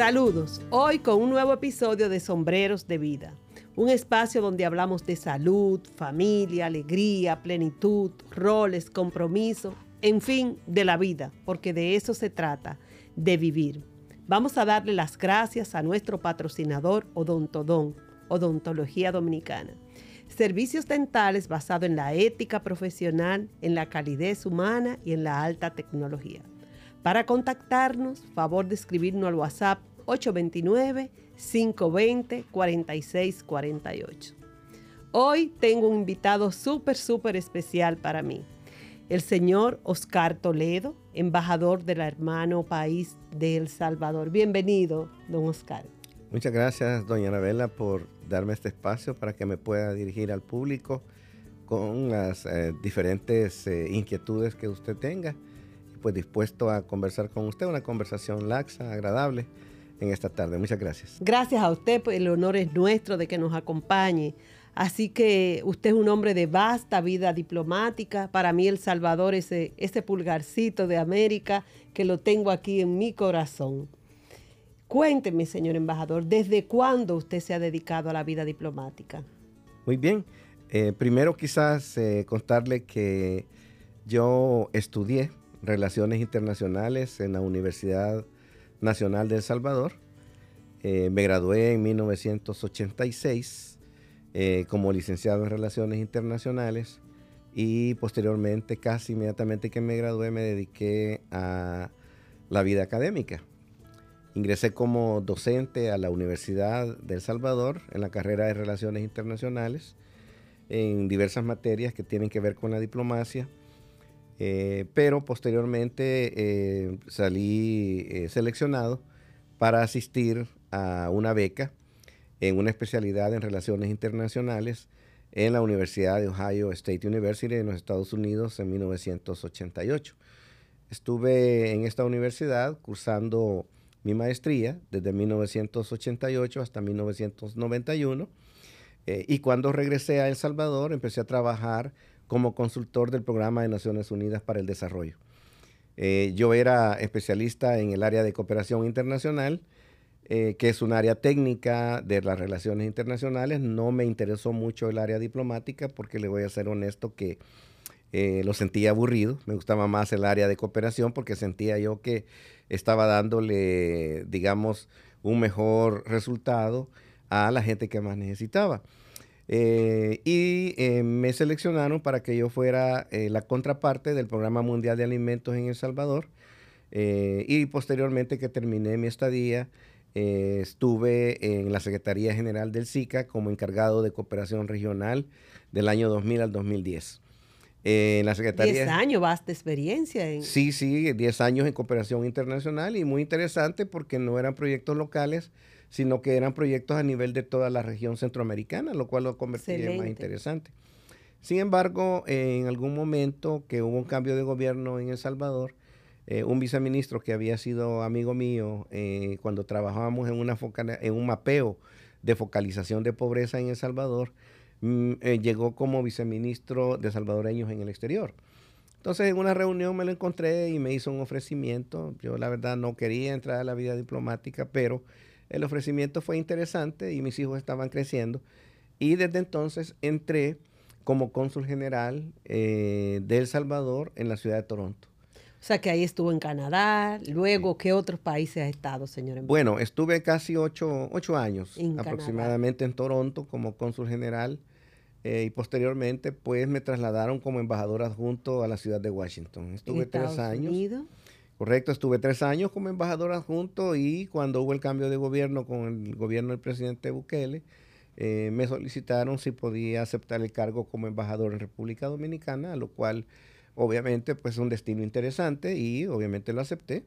Saludos, hoy con un nuevo episodio de Sombreros de Vida, un espacio donde hablamos de salud, familia, alegría, plenitud, roles, compromiso, en fin, de la vida, porque de eso se trata, de vivir. Vamos a darle las gracias a nuestro patrocinador Odontodón, Odontología Dominicana. Servicios dentales basados en la ética profesional, en la calidez humana y en la alta tecnología. Para contactarnos, favor de escribirnos al WhatsApp 829-520-4648. Hoy tengo un invitado súper, súper especial para mí, el señor Oscar Toledo, embajador del hermano país de El Salvador. Bienvenido, don Oscar. Muchas gracias, doña Anabela, por darme este espacio para que me pueda dirigir al público con las eh, diferentes eh, inquietudes que usted tenga. Pues dispuesto a conversar con usted, una conversación laxa, agradable en esta tarde. Muchas gracias. Gracias a usted, pues el honor es nuestro de que nos acompañe. Así que usted es un hombre de vasta vida diplomática. Para mí El Salvador es ese, pulgarcito de América que lo tengo aquí en mi corazón. Cuénteme, señor embajador, ¿desde cuándo usted se ha dedicado a la vida diplomática? Muy bien. Eh, primero quizás eh, contarle que yo estudié Relaciones Internacionales en la Universidad Nacional de El Salvador. Eh, me gradué en 1986 como licenciado en Relaciones Internacionales y posteriormente, casi inmediatamente que me gradué, me dediqué a la vida académica. Ingresé como docente a la Universidad de El Salvador en la carrera de Relaciones Internacionales en diversas materias que tienen que ver con la diplomacia, eh, pero posteriormente eh, salí eh, seleccionado para asistir a una beca en una especialidad en Relaciones Internacionales en la Universidad de Ohio State University en los Estados Unidos en 1988. Estuve en esta universidad cursando mi maestría desde 1988 hasta 1991. Eh, y cuando regresé a El Salvador, empecé a trabajar como consultor del Programa de Naciones Unidas para el Desarrollo. Eh, yo era especialista en el área de cooperación internacional, eh, que es un área técnica de las relaciones internacionales. No me interesó mucho el área diplomática porque le voy a ser honesto que lo sentía aburrido. Me gustaba más el área de cooperación porque sentía yo que estaba dándole, digamos, un mejor resultado a la gente que más necesitaba. Eh, y eh, me seleccionaron para que yo fuera eh, la contraparte del Programa Mundial de Alimentos en El Salvador. y posteriormente que terminé mi estadía, estuve en la Secretaría General del SICA como encargado de cooperación regional del año 2000 al 2010 en la Secretaría. 10 años, basta experiencia. En... Sí, sí, 10 años en cooperación internacional y muy interesante porque no eran proyectos locales, sino que eran proyectos a nivel de toda la región centroamericana, lo cual lo convertía en más interesante. Sin embargo, en algún momento que hubo un cambio de gobierno en El Salvador, eh, un viceministro que había sido amigo mío eh, cuando trabajábamos en, una en un mapeo de focalización de pobreza en El Salvador, Mm, eh, llegó como viceministro de salvadoreños en el exterior. Entonces en una reunión me lo encontré y me hizo un ofrecimiento. Yo la verdad no quería entrar a la vida diplomática, pero el ofrecimiento fue interesante y mis hijos estaban creciendo. Y desde entonces entré como cónsul general eh, de El Salvador en la ciudad de Toronto. O sea que ahí estuvo en Canadá, luego, ¿qué otros países ha estado, señor? Bueno, estuve casi ocho, años aproximadamente en Toronto como cónsul general eh, y posteriormente pues me trasladaron como embajador adjunto a la ciudad de Washington. Estuve tres años. Unidos? Correcto, estuve tres años como embajador adjunto y cuando hubo el cambio de gobierno con el gobierno del presidente Bukele, eh, me solicitaron si podía aceptar el cargo como embajador en República Dominicana, a lo cual obviamente pues es un destino interesante y obviamente lo acepté,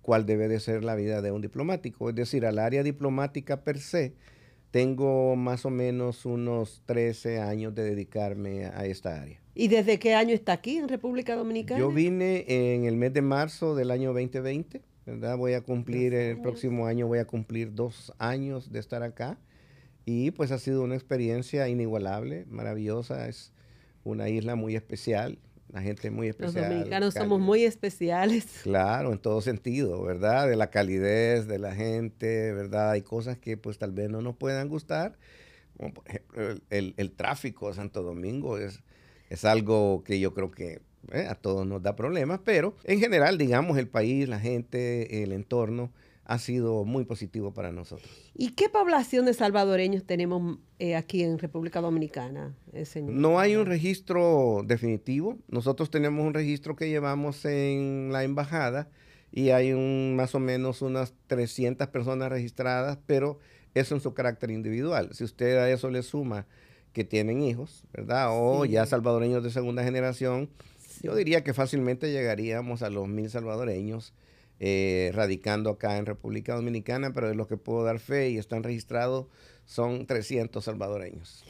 cuál debe de ser la vida de un diplomático. Es decir, al área diplomática per se, tengo más o menos unos 13 años de dedicarme a esta área. ¿Y desde qué año está aquí en República Dominicana? Yo vine en el mes de marzo del año 2020, ¿verdad? Voy a cumplir, el próximo año voy a cumplir dos años de estar acá. Y pues ha sido una experiencia inigualable, maravillosa. Es una isla muy especial. La gente muy especial. Los dominicanos somos muy especiales. Claro, en todo sentido, ¿verdad? De la calidez de la gente, ¿verdad? Hay cosas que pues tal vez no nos puedan gustar, como por ejemplo el, tráfico de Santo Domingo es, es algo que yo creo que eh, a todos nos da problemas, pero en general, digamos, el país, la gente, el entorno, ha sido muy positivo para nosotros. ¿Y qué población de salvadoreños tenemos eh, aquí en República Dominicana, eh, señor? No hay un registro definitivo. Nosotros tenemos un registro que llevamos en la embajada y hay un, más o menos unas 300 personas registradas, pero eso en su carácter individual. Si usted a eso le suma que tienen hijos, ¿verdad? O ya salvadoreños de segunda generación, yo diría que fácilmente llegaríamos a los mil salvadoreños eh, radicando acá en República Dominicana, pero de los que puedo dar fe y están registrados son 300 salvadoreños.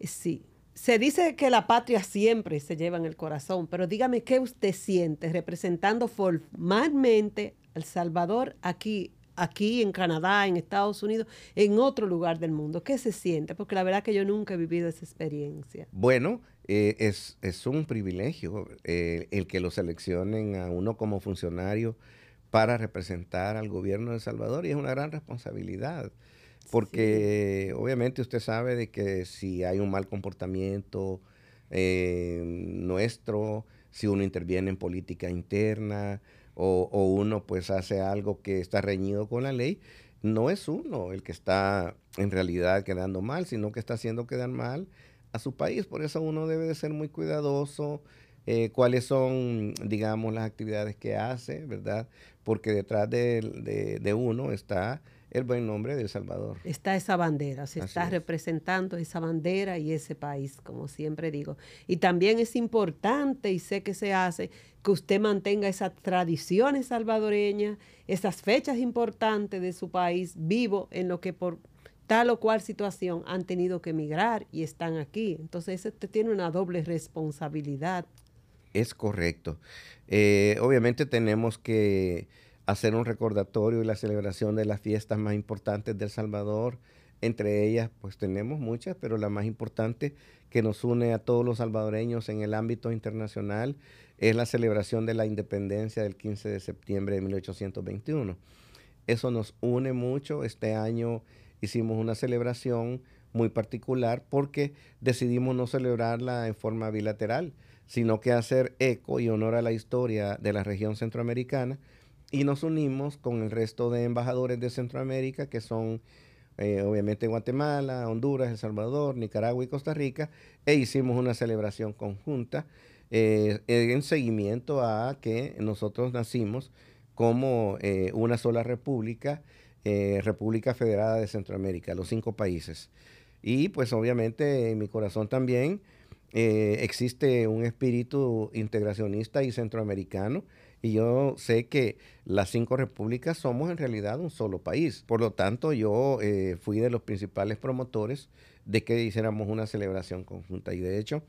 Sí. Se dice que la patria siempre se lleva en el corazón, pero dígame qué usted siente representando formalmente El Salvador aquí aquí en Canadá, en Estados Unidos, en otro lugar del mundo. ¿Qué se siente? Porque la verdad que yo nunca he vivido esa experiencia. Bueno, eh, es, es, un privilegio eh, el que lo seleccionen a uno como funcionario para representar al gobierno de El Salvador y es una gran responsabilidad. Porque obviamente usted sabe de que si hay un mal comportamiento eh, nuestro, si uno interviene en política interna, o, uno pues hace algo que está reñido con la ley, no es uno el que está en realidad quedando mal, sino que está haciendo quedar mal a su país. Por eso uno debe de ser muy cuidadoso, eh, cuáles son, digamos, las actividades que hace, ¿verdad? Porque detrás de, de uno está el buen nombre de El Salvador. Está esa bandera, se está representando esa bandera y ese país, como siempre digo. Y también es importante, y sé que se hace, que usted mantenga esas tradiciones salvadoreñas, esas fechas importantes de su país vivo en lo que por tal o cual situación han tenido que emigrar y están aquí. Entonces, usted tiene una doble responsabilidad. Es correcto. Eh, obviamente tenemos que hacer un recordatorio y la celebración de las fiestas más importantes del Salvador. Entre ellas, pues tenemos muchas, pero la más importante que nos une a todos los salvadoreños en el ámbito internacional es la celebración de la independencia del 15 de septiembre de 1821. Eso nos une mucho. Este año hicimos una celebración muy particular porque decidimos no celebrarla en forma bilateral, sino que hacer eco y honor a la historia de la región centroamericana y nos unimos con el resto de embajadores de Centroamérica, que son eh, obviamente Guatemala, Honduras, El Salvador, Nicaragua y Costa Rica, e hicimos una celebración conjunta eh, en seguimiento a que nosotros nacimos como eh, una sola república, República Federada de Centroamérica, los cinco países. Y pues obviamente en mi corazón también existe un espíritu integracionista y centroamericano y yo sé que las cinco repúblicas somos en realidad un solo país. Por lo tanto, yo eh, fui de los principales promotores de que hiciéramos una celebración conjunta. Y de hecho,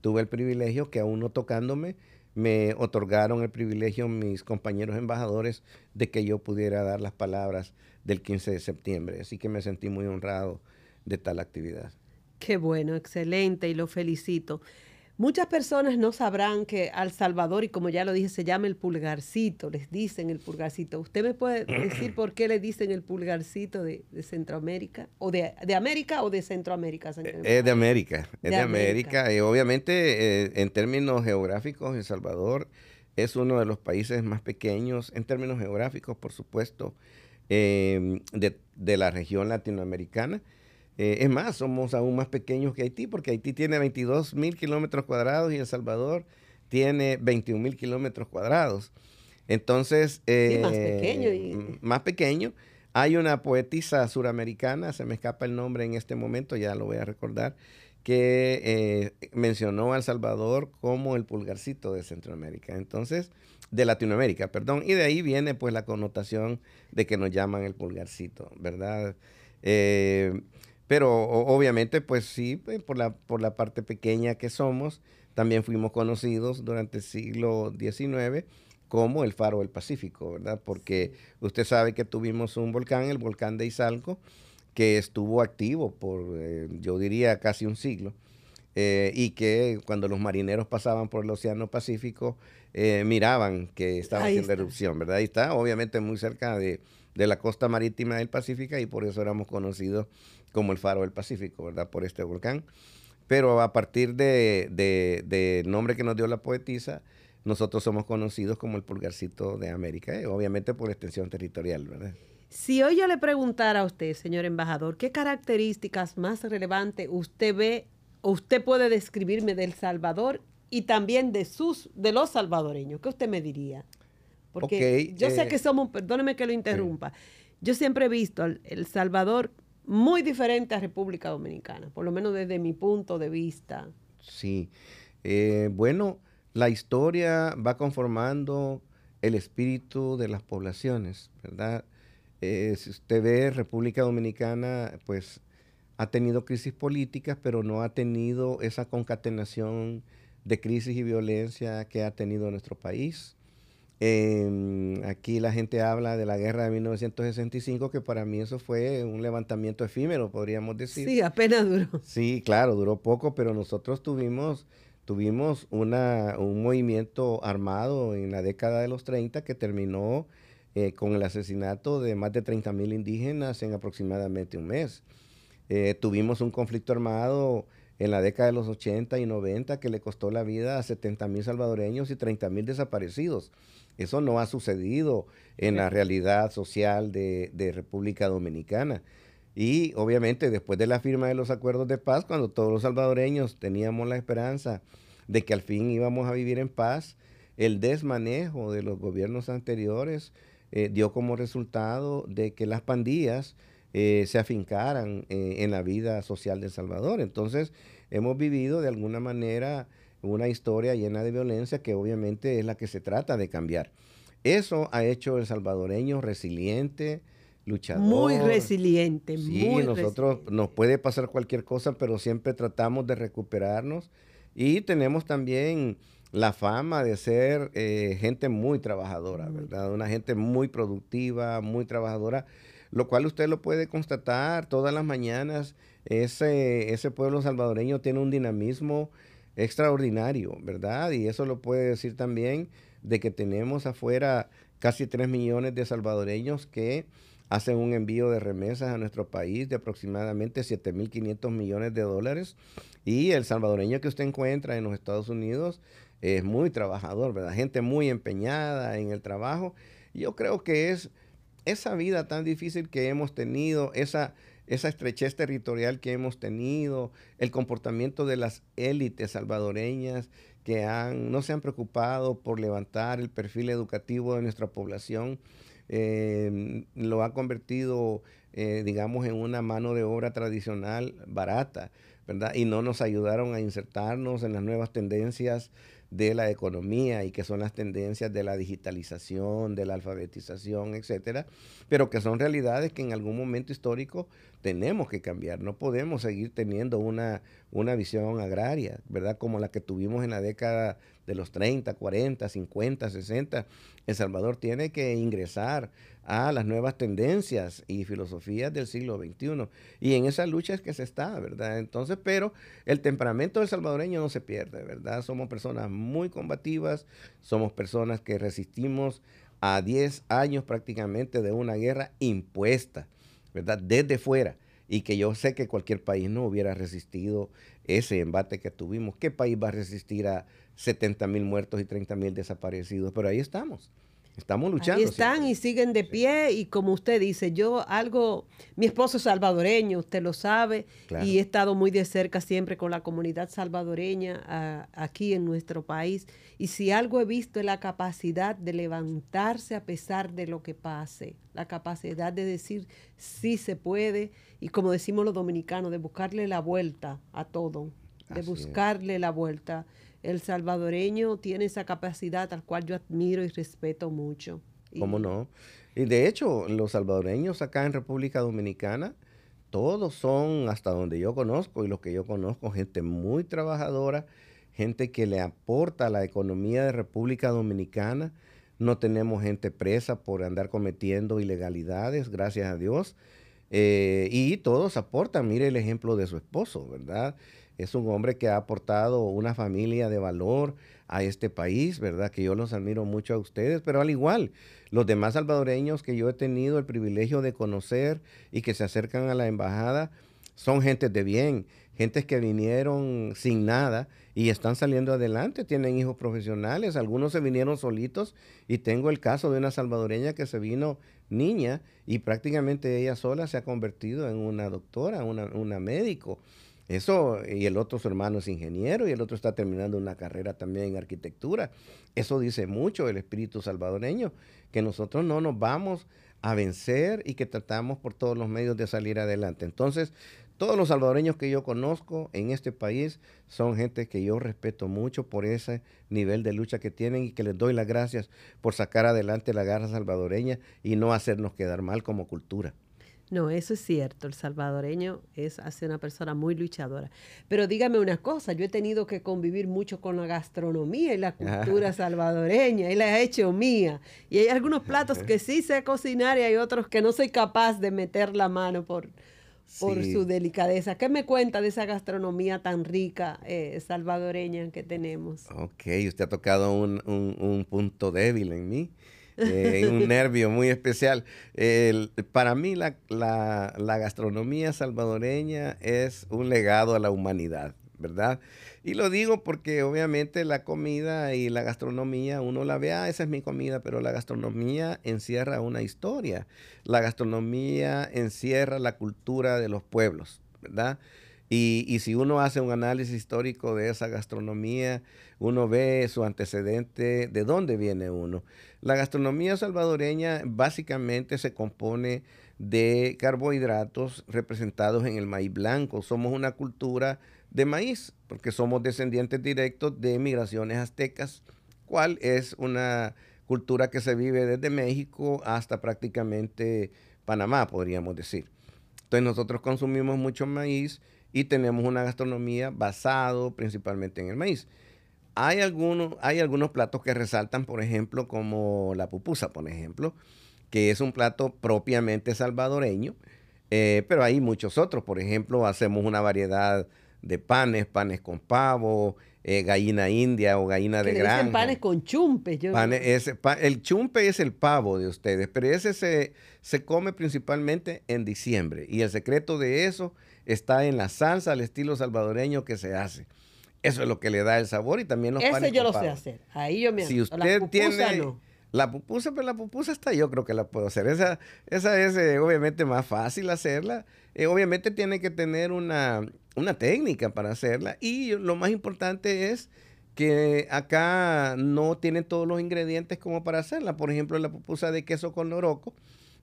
tuve el privilegio que aún no tocándome, me otorgaron el privilegio mis compañeros embajadores de que yo pudiera dar las palabras del 15 de septiembre. Así que me sentí muy honrado de tal actividad. Qué bueno, excelente y lo felicito. Muchas personas no sabrán que al Salvador, y como ya lo dije, se llama el pulgarcito, les dicen el pulgarcito. ¿Usted me puede decir por qué le dicen el pulgarcito de, Centroamérica? ¿O de, América o de Centroamérica? Eh, es de América, es de, América. Y obviamente, eh, en términos geográficos, El Salvador es uno de los países más pequeños, en términos geográficos, por supuesto, eh, de la región latinoamericana eh, es más, somos aún más pequeños que Haití, porque Haití tiene 22 mil kilómetros cuadrados y El Salvador tiene 21 mil kilómetros cuadrados. Entonces, eh, más pequeño. Más pequeño. Hay una poetisa suramericana, se me escapa el nombre en este momento, ya lo voy a recordar, que eh, mencionó a El Salvador como el pulgarcito de Centroamérica. Entonces, de Latinoamérica, perdón. Y de ahí viene pues la connotación de que nos llaman el pulgarcito, ¿verdad? Pero obviamente, pues sí, pues, por, la, por la parte pequeña que somos, también fuimos conocidos durante el siglo XIX como el faro del Pacífico, ¿verdad? Porque usted sabe que tuvimos un volcán, el volcán de Izalco, que estuvo activo por, eh, yo diría, casi un siglo. eh, y que cuando los marineros pasaban por el Océano Pacífico eh, miraban que estaba haciendo erupción, ¿verdad? Ahí está, obviamente muy cerca de, la costa marítima del Pacífico y por eso éramos conocidos como el faro del Pacífico, ¿verdad? Por este volcán. Pero a partir del de, nombre que nos dio la poetisa, nosotros somos conocidos como el pulgarcito de América, eh, obviamente por extensión territorial, ¿verdad? Si hoy yo le preguntara a usted, señor embajador, ¿qué características más relevantes usted ve o usted puede describirme del Salvador y también de sus de los salvadoreños? ¿Qué usted me diría? Porque yo sé que eh, somos, perdóneme que lo interrumpa, yo siempre he visto El Salvador muy diferente a República Dominicana, por lo menos desde mi punto de vista. Sí, eh, bueno, la historia va conformando el espíritu de las poblaciones, ¿verdad? Eh, si usted ve, República Dominicana, pues ha tenido crisis políticas, pero no ha tenido esa concatenación de crisis y violencia que ha tenido nuestro país. Em, aquí la gente habla de la guerra de 1965, que para mí eso fue un levantamiento efímero, podríamos decir. Sí, apenas duró. Sí, claro, duró poco, pero nosotros tuvimos, tuvimos una, un movimiento armado en la década de los 30 que terminó eh, con el asesinato de más de 30 mil indígenas en aproximadamente un mes. Eh, tuvimos un conflicto armado en la década de los 80 y 90 que le costó la vida a 70 mil salvadoreños y 30 mil desaparecidos. Eso no ha sucedido en la realidad social de, de, República Dominicana. Y obviamente después de la firma de los acuerdos de paz, cuando todos los salvadoreños teníamos la esperanza de que al fin íbamos a vivir en paz, el desmanejo de los gobiernos anteriores eh, dio como resultado de que las pandillas eh, se afincaran eh, en la vida social de El Salvador. Entonces, hemos vivido de alguna manera una historia llena de violencia que obviamente es la que se trata de cambiar. Eso ha hecho el salvadoreño resiliente, luchador. Muy resiliente, sí, nosotros nos puede pasar cualquier cosa, pero siempre tratamos de recuperarnos y tenemos también la fama de ser eh, gente muy trabajadora, ¿verdad? Una gente muy productiva, muy trabajadora, lo cual usted lo puede constatar todas las mañanas. Ese, ese pueblo salvadoreño tiene un dinamismo extraordinario, ¿verdad? Y eso lo puede decir también de que tenemos afuera casi 3 millones de salvadoreños que hacen un envío de remesas a nuestro país de aproximadamente 7.500 millones de dólares. Y el salvadoreño que usted encuentra en los Estados Unidos es muy trabajador, ¿verdad? Gente muy empeñada en el trabajo. yo creo que es esa vida tan difícil que hemos tenido, esa, esa estrechez territorial que hemos tenido, el comportamiento de las élites salvadoreñas que han, no se han preocupado por levantar el perfil educativo de nuestra población, eh, lo ha convertido, eh, digamos, en una mano de obra tradicional barata, ¿verdad? Y no nos ayudaron a insertarnos en las nuevas tendencias de la economía y que son las tendencias de la digitalización, de la alfabetización, etcétera, pero que son realidades que en algún momento histórico tenemos que cambiar. No podemos seguir teniendo una, una visión agraria, ¿verdad? Como la que tuvimos en la década de los 30, 40, 50, 60. El Salvador tiene que ingresar a las nuevas tendencias y filosofías del siglo XXI. Y en esa lucha es que se está, ¿verdad? Entonces, pero el temperamento del salvadoreño no se pierde, ¿verdad? Somos personas muy combativas, somos personas que resistimos a 10 años prácticamente de una guerra impuesta, ¿verdad? Desde fuera. Y que yo sé que cualquier país no hubiera resistido ese embate que tuvimos. ¿Qué país va a resistir a 70 mil muertos y 30 mil desaparecidos? Pero ahí estamos. Estamos luchando. Ahí están y siguen de pie y como usted dice, yo algo, mi esposo es salvadoreño, usted lo sabe, y he estado muy de cerca siempre con la comunidad salvadoreña aquí en nuestro país. Y si algo he visto es la capacidad de levantarse a pesar de lo que pase, la capacidad de decir sí se puede y como decimos los dominicanos, de buscarle la vuelta a todo, de buscarle la vuelta el salvadoreño tiene esa capacidad al cual yo admiro y respeto mucho. ¿Cómo no? Y de hecho, los salvadoreños acá en República Dominicana, todos son, hasta donde yo conozco y los que yo conozco, gente muy trabajadora, gente que le aporta a la economía de República Dominicana. No tenemos gente presa por andar cometiendo ilegalidades, gracias a Dios. Eh, y todos aportan, mire el ejemplo de su esposo, ¿verdad? Es un hombre que ha aportado una familia de valor a este país, ¿verdad? Que yo los admiro mucho a ustedes, pero al igual, los demás salvadoreños que yo he tenido el privilegio de conocer y que se acercan a la embajada, son gentes de bien, gentes que vinieron sin nada y están saliendo adelante, tienen hijos profesionales, algunos se vinieron solitos y tengo el caso de una salvadoreña que se vino niña y prácticamente ella sola se ha convertido en una doctora, una, una médico. Eso, y el otro su hermano es ingeniero y el otro está terminando una carrera también en arquitectura. Eso dice mucho el espíritu salvadoreño, que nosotros no nos vamos a vencer y que tratamos por todos los medios de salir adelante. Entonces, todos los salvadoreños que yo conozco en este país son gente que yo respeto mucho por ese nivel de lucha que tienen y que les doy las gracias por sacar adelante la garra salvadoreña y no hacernos quedar mal como cultura. No, eso es cierto. El salvadoreño es hace una persona muy luchadora. Pero dígame una cosa, yo he tenido que convivir mucho con la gastronomía y la cultura salvadoreña y la he hecho mía. Y hay algunos platos que sí sé cocinar y hay otros que no soy capaz de meter la mano por, por su delicadeza. ¿Qué me cuenta de esa gastronomía tan rica eh, salvadoreña que tenemos? Ok, usted ha tocado un, un punto débil en mí. Eh, un nervio muy especial. para mí la, gastronomía salvadoreña es un legado a la humanidad, ¿verdad? Y lo digo porque obviamente la comida y la gastronomía, uno la ve, ah, esa es mi comida, pero la gastronomía encierra una historia. La gastronomía encierra la cultura de los pueblos, ¿verdad? Y, si uno hace un análisis histórico de esa gastronomía, uno ve su antecedente, de dónde viene uno. La gastronomía salvadoreña básicamente se compone de carbohidratos representados en el maíz blanco. Somos una cultura de maíz, porque somos descendientes directos de migraciones aztecas, cual es una cultura que se vive desde México hasta prácticamente Panamá, podríamos decir. Entonces nosotros consumimos mucho maíz y tenemos una gastronomía basado principalmente en el maíz. Hay algunos, hay algunos platos que resaltan, por ejemplo, como la pupusa, por ejemplo, que es un plato propiamente salvadoreño, eh, pero hay muchos otros. Por ejemplo, hacemos una variedad de panes, panes con pavo, eh, gallina india o gallina de granja. panes con chumpe. el chumpe es el pavo de ustedes, pero ese se, se come principalmente en diciembre. Y el secreto de eso está en la salsa al estilo salvadoreño que se hace. Eso es lo que le da el sabor y también los Ese yo lo sé hacer. Ahí yo me Si usted tiene la pupusa, pero pues la pupusa está yo creo que la puedo hacer. Esa, esa es eh, obviamente más fácil hacerla. Eh, obviamente tiene que tener una, una técnica para hacerla y lo más importante es que acá no tienen todos los ingredientes como para hacerla. Por ejemplo, la pupusa de queso con loroco,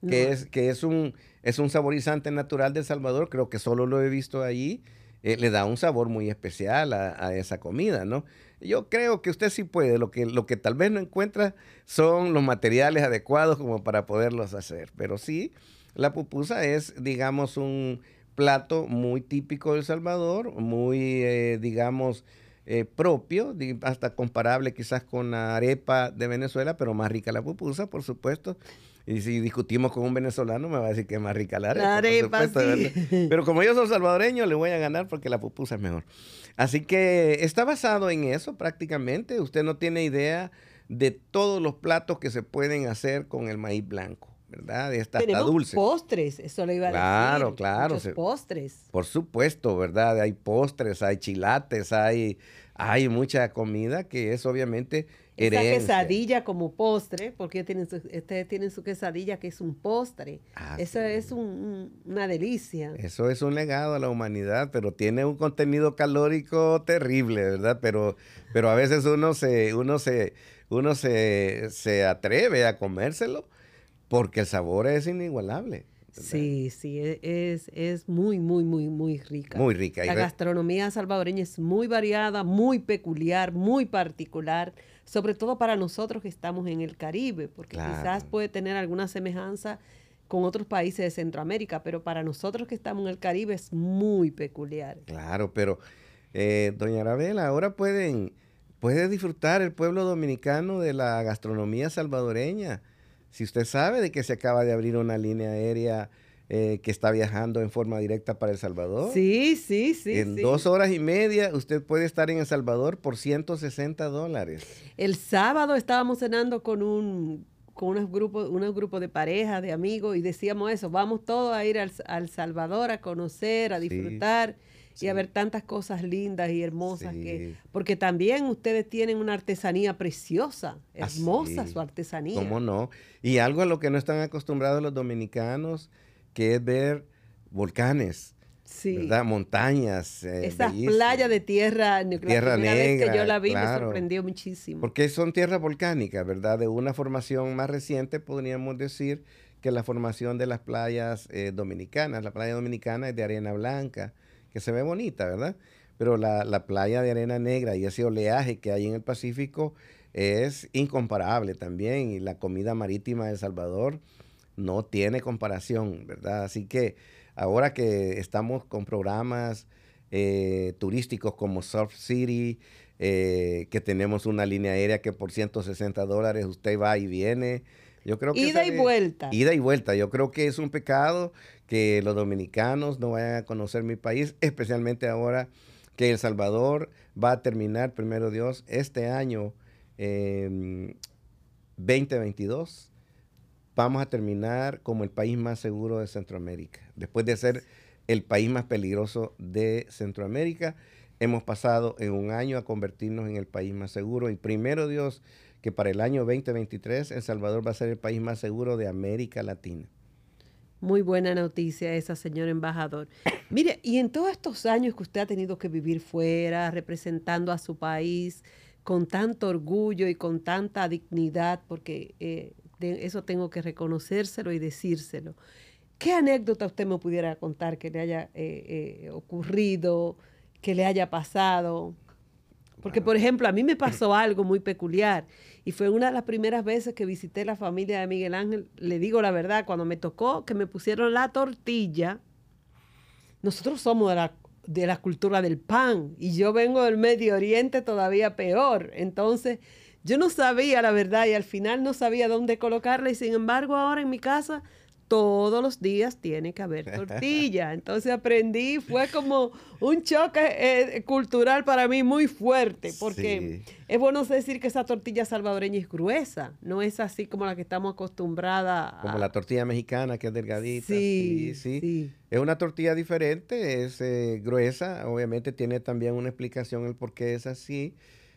que, es, que es, un, es un saborizante natural de Salvador, creo que solo lo he visto ahí, eh, le da un sabor muy especial a, esa comida, ¿no? Yo creo que usted sí puede, lo que, lo que tal vez no encuentra son los materiales adecuados como para poderlos hacer, pero sí, la pupusa es, digamos, un plato muy típico de El Salvador, muy, eh, digamos, eh, propio, hasta comparable quizás con la arepa de Venezuela, pero más rica la pupusa, por supuesto. Y si discutimos con un venezolano, me va a decir que es más rica la arepa. Pero como yo soy salvadoreño, le voy a ganar porque la pupusa es mejor. Así que está basado en eso prácticamente. Usted no tiene idea de todos los platos que se pueden hacer con el maíz blanco. ¿verdad? Está hasta dulce. postres, eso le iba a claro, decir. Claro, claro. postres. Por supuesto, ¿verdad? Hay postres, hay chilates, hay, hay mucha comida que es obviamente esa quesadilla como postre, porque ustedes tienen su quesadilla que es un postre. Ah, Eso es una delicia. Eso es un legado a la humanidad, pero tiene un contenido calórico terrible, ¿verdad? Pero, pero a veces uno se, uno se, uno se, se atreve a comérselo porque el sabor es inigualable. Sí, sí, e, es, es muy, muy, muy, muy rica. Muy rica. La gastronomía salvadoreña es muy variada, muy peculiar, muy particular sobre todo para nosotros que estamos en el Caribe, porque quizás puede tener alguna semejanza con otros países de Centroamérica, pero para nosotros que estamos en el Caribe es muy peculiar. Claro, pero eh, doña Arabela, ahora pueden, puede disfrutar el pueblo dominicano de la gastronomía salvadoreña. Si usted sabe de que se acaba de abrir una línea aérea eh, que está viajando en forma directa para El Salvador. Sí, sí, sí. En dos horas y media usted puede estar en El Salvador por 160 dólares. El sábado estábamos cenando con un con unos grupos, unos grupos de parejas, de amigos, y decíamos eso, vamos todos a ir al, Salvador a conocer, a disfrutar y a ver tantas cosas lindas y hermosas que, porque también ustedes tienen una artesanía preciosa, hermosa su artesanía. ¿Cómo no? Y algo a lo que no están acostumbrados los dominicanos, que es ver volcanes. ¿verdad? Montañas. Eh, Esas playas de tierra, tierra negra. Vez que yo la vi me sorprendió muchísimo. Porque son tierras volcánicas, ¿verdad? De una formación más reciente, podríamos decir que la formación de las playas eh, dominicanas. La playa dominicana es de arena blanca, que se ve bonita, ¿verdad? Pero la, la playa de arena negra y ese oleaje que hay en el Pacífico es incomparable también. Y la comida marítima de El Salvador no tiene comparación, ¿verdad? Así que ahora que estamos con programas eh, turísticos como Surf City, eh, que tenemos una línea aérea que por 160 dólares usted va y viene. Yo creo que ida y vuelta. Ida y vuelta. Yo creo que es un pecado que los dominicanos no vayan a conocer mi país, especialmente ahora que El Salvador va a terminar, primero Dios, este año 2022 vamos a terminar como el país más seguro de Centroamérica. Después de ser el país más peligroso de Centroamérica, hemos pasado en un año a convertirnos en el país más seguro. Y primero Dios, que para el año 2023 El Salvador va a ser el país más seguro de América Latina. Muy buena noticia esa, señor embajador. Mire, y en todos estos años que usted ha tenido que vivir fuera, representando a su país con tanto orgullo y con tanta dignidad, porque eh, eso tengo que reconocérselo y decírselo. ¿Qué anécdota usted me pudiera contar que le haya eh, eh, ocurrido, que le haya pasado? Porque, por ejemplo, a mí me pasó algo muy peculiar y fue una de las primeras veces que visité la familia de Miguel Ángel. Le digo la verdad, cuando me tocó que me pusieron la tortilla, nosotros somos de la, de la cultura del pan y yo vengo del Medio Oriente todavía peor. Entonces, yo no sabía la verdad y al final no sabía dónde colocarla y sin embargo ahora en mi casa todos los días tiene que haber tortilla. Entonces aprendí, fue como un choque eh, cultural para mí muy fuerte, porque es bueno decir que esa tortilla salvadoreña es gruesa, no es así como la que estamos acostumbradas. Como la tortilla mexicana, que es delgadita. Sí, sí. Es una tortilla diferente, es eh, gruesa, obviamente tiene también una explicación el por qué es así.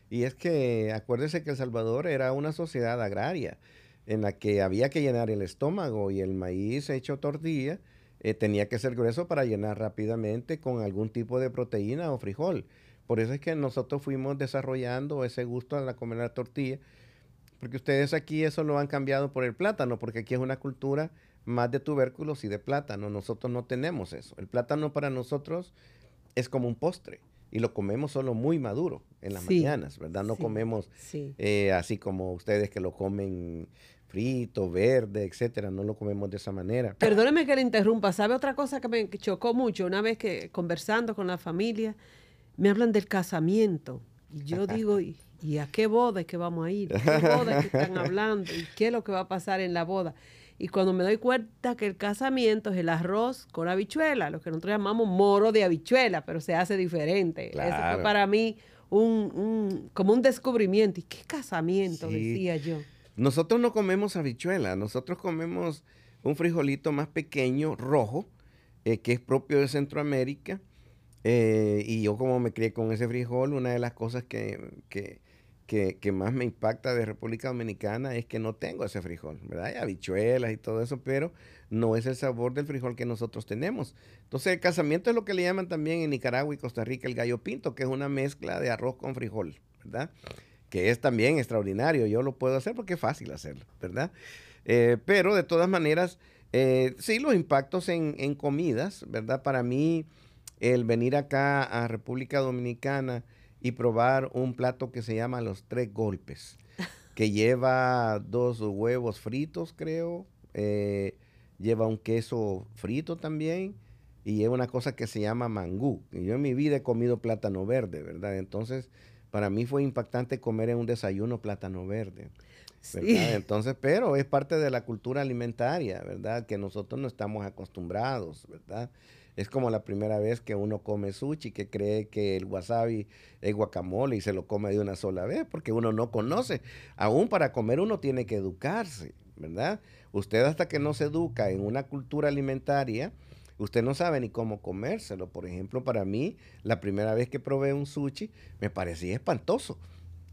Y es que acuérdese que El Salvador era una sociedad agraria en la que había que llenar el estómago y el maíz hecho tortilla eh, tenía que ser grueso para llenar rápidamente con algún tipo de proteína o frijol. Por eso es que nosotros fuimos desarrollando ese gusto a la comer la tortilla, porque ustedes aquí eso lo han cambiado por el plátano, porque aquí es una cultura más de tubérculos y de plátano. Nosotros no tenemos eso. El plátano para nosotros es como un postre y lo comemos solo muy maduro en las mañanas, ¿verdad? No comemos eh, así como ustedes que lo comen frito, verde, etcétera, no lo comemos de esa manera. Perdóneme que le interrumpa, ¿sabe otra cosa que me chocó mucho? Una vez que conversando con la familia, me hablan del casamiento. Y yo digo, ¿y, a qué boda es que vamos a ir? ¿Qué boda es que están hablando? ¿Y qué es lo que va a pasar en la boda? Y cuando me doy cuenta que el casamiento es el arroz con habichuela, lo que nosotros llamamos moro de habichuela, pero se hace diferente. Eso fue para mí un, como un descubrimiento. ¿Y qué casamiento? Decía yo. Nosotros no comemos habichuela, nosotros comemos un frijolito más pequeño, rojo, eh, que es propio de Centroamérica. Eh, y yo como me crié con ese frijol, una de las cosas que, que que, más me impacta de República Dominicana es que no tengo ese frijol, ¿verdad? Hay habichuelas y todo eso, pero no es el sabor del frijol que nosotros tenemos. Entonces, el casamiento es lo que le llaman también en Nicaragua y Costa Rica el gallo pinto, que es una mezcla de arroz con frijol, ¿verdad? Que es también extraordinario. Yo lo puedo hacer porque es fácil hacerlo, ¿verdad? Eh, pero de todas maneras, eh, sí, los impactos en comidas, ¿verdad? Para mí, el venir acá a República Dominicana, y probar un plato que se llama los tres golpes, que lleva dos huevos fritos, creo, eh, lleva un queso frito también y lleva una cosa que se llama mangú. Yo en mi vida he comido plátano verde, ¿verdad? Entonces, para mí fue impactante comer en un desayuno plátano verde. Entonces, pero es parte de la cultura alimentaria, ¿verdad? Que nosotros no estamos acostumbrados, ¿verdad? Es como la primera vez que uno come sushi, que cree que el wasabi es guacamole y se lo come de una sola vez, porque uno no conoce. Aún para comer uno tiene que educarse, ¿verdad? Usted hasta que no se educa en una cultura alimentaria, usted no sabe ni cómo comérselo. Por ejemplo, para mí, la primera vez que probé un sushi, me parecía espantoso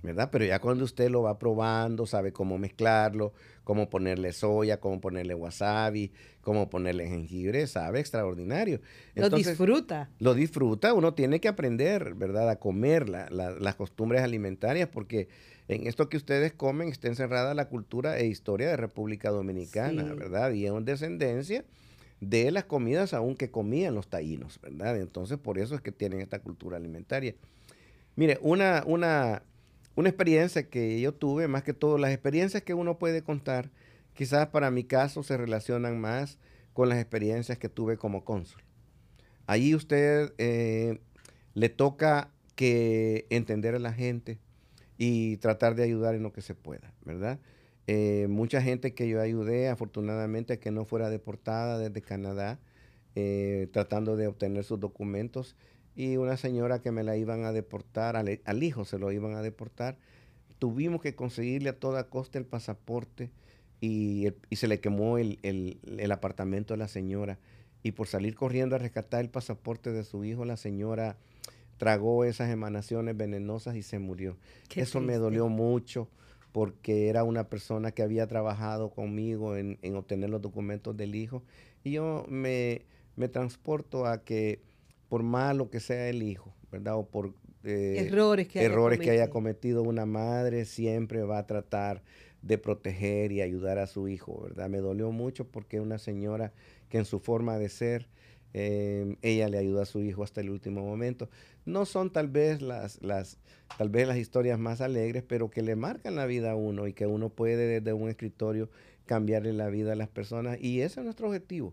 ¿verdad? Pero ya cuando usted lo va probando, sabe cómo mezclarlo, cómo ponerle soya, cómo ponerle wasabi, cómo ponerle jengibre, sabe extraordinario. lo disfruta. Lo disfruta, uno tiene que aprender, ¿verdad? A comer las costumbres alimentarias porque en esto que ustedes comen está encerrada la cultura e historia de República Dominicana, ¿verdad? Y es una descendencia de las comidas aún que comían los taínos, ¿verdad? Entonces por eso es que tienen esta cultura alimentaria. Mire, una, una, una experiencia que yo tuve, más que todo, las experiencias que uno puede contar, quizás para mi caso se relacionan más con las experiencias que tuve como cónsul. Allí usted eh, le toca que entender a la gente y tratar de ayudar en lo que se pueda, ¿verdad? Eh, mucha gente que yo ayudé, afortunadamente, que no fuera deportada desde Canadá, eh, tratando de obtener sus documentos y una señora que me la iban a deportar, al, hijo se lo iban a deportar. Tuvimos que conseguirle a toda costa el pasaporte y, se le quemó el, apartamento a la señora. Y por salir corriendo a rescatar el pasaporte de su hijo, la señora tragó esas emanaciones venenosas y se murió. Eso me dolió mucho porque era una persona que había trabajado conmigo en, obtener los documentos del hijo. Y yo me, me transporto a que por malo que sea el hijo, ¿verdad? O por eh, errores, que, errores haya que haya cometido una madre, siempre va a tratar de proteger y ayudar a su hijo, ¿verdad? Me dolió mucho porque una señora que en su forma de ser, em, ella le ayudó a su hijo hasta el último momento. No son tal vez las, las, tal vez las historias más alegres, pero que le marcan la vida a uno y que uno puede desde un escritorio cambiarle la vida a las personas. Y ese es nuestro objetivo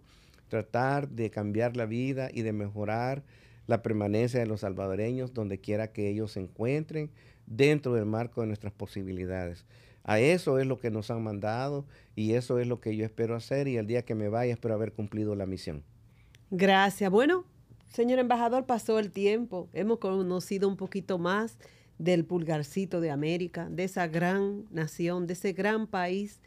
tratar de cambiar la vida y de mejorar la permanencia de los salvadoreños donde quiera que ellos se encuentren dentro del marco de nuestras posibilidades. A eso es lo que nos han mandado y eso es lo que yo espero hacer y el día que me vaya espero haber cumplido la misión. Gracias. Bueno, señor embajador, pasó el tiempo. Hemos conocido un poquito más del pulgarcito de América, de esa gran nación, de ese gran país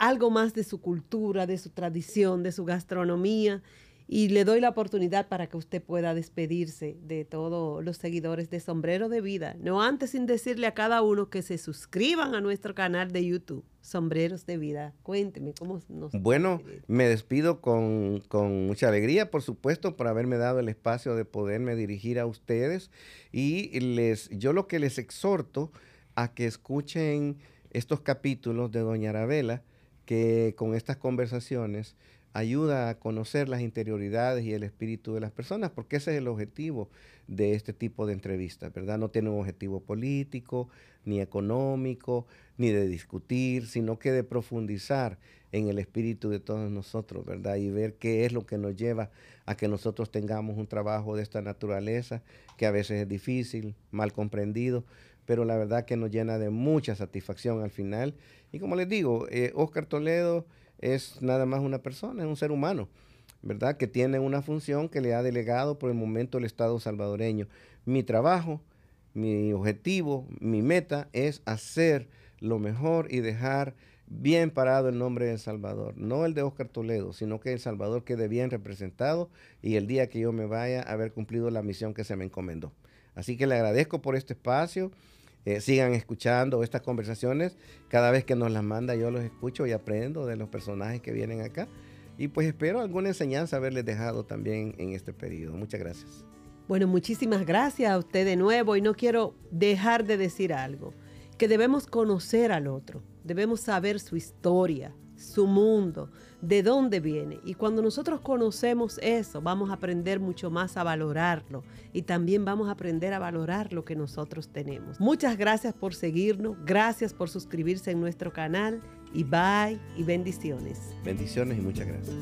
algo más de su cultura, de su tradición, de su gastronomía. Y le doy la oportunidad para que usted pueda despedirse de todos los seguidores de Sombrero de Vida. No antes sin decirle a cada uno que se suscriban a nuestro canal de YouTube, Sombreros de Vida. Cuénteme cómo nos... Bueno, me despido con, con mucha alegría, por supuesto, por haberme dado el espacio de poderme dirigir a ustedes. Y les, yo lo que les exhorto a que escuchen estos capítulos de Doña Arabela que con estas conversaciones ayuda a conocer las interioridades y el espíritu de las personas, porque ese es el objetivo de este tipo de entrevistas, ¿verdad? No tiene un objetivo político, ni económico, ni de discutir, sino que de profundizar en el espíritu de todos nosotros, ¿verdad? Y ver qué es lo que nos lleva a que nosotros tengamos un trabajo de esta naturaleza, que a veces es difícil, mal comprendido, pero la verdad que nos llena de mucha satisfacción al final. Y como les digo, eh, Oscar Toledo es nada más una persona, es un ser humano, ¿verdad? Que tiene una función que le ha delegado por el momento el Estado salvadoreño. Mi trabajo, mi objetivo, mi meta es hacer lo mejor y dejar bien parado el nombre de El Salvador, no el de Oscar Toledo, sino que El Salvador quede bien representado y el día que yo me vaya a haber cumplido la misión que se me encomendó. Así que le agradezco por este espacio eh, sigan escuchando estas conversaciones. Cada vez que nos las manda yo los escucho y aprendo de los personajes que vienen acá. Y pues espero alguna enseñanza haberles dejado también en este periodo. Muchas gracias. Bueno, muchísimas gracias a usted de nuevo y no quiero dejar de decir algo, que debemos conocer al otro, debemos saber su historia, su mundo, de dónde viene. Y cuando nosotros conocemos eso, vamos a aprender mucho más a valorarlo y también vamos a aprender a valorar lo que nosotros tenemos. Muchas gracias por seguirnos, gracias por suscribirse en nuestro canal y bye y bendiciones. Bendiciones y muchas gracias.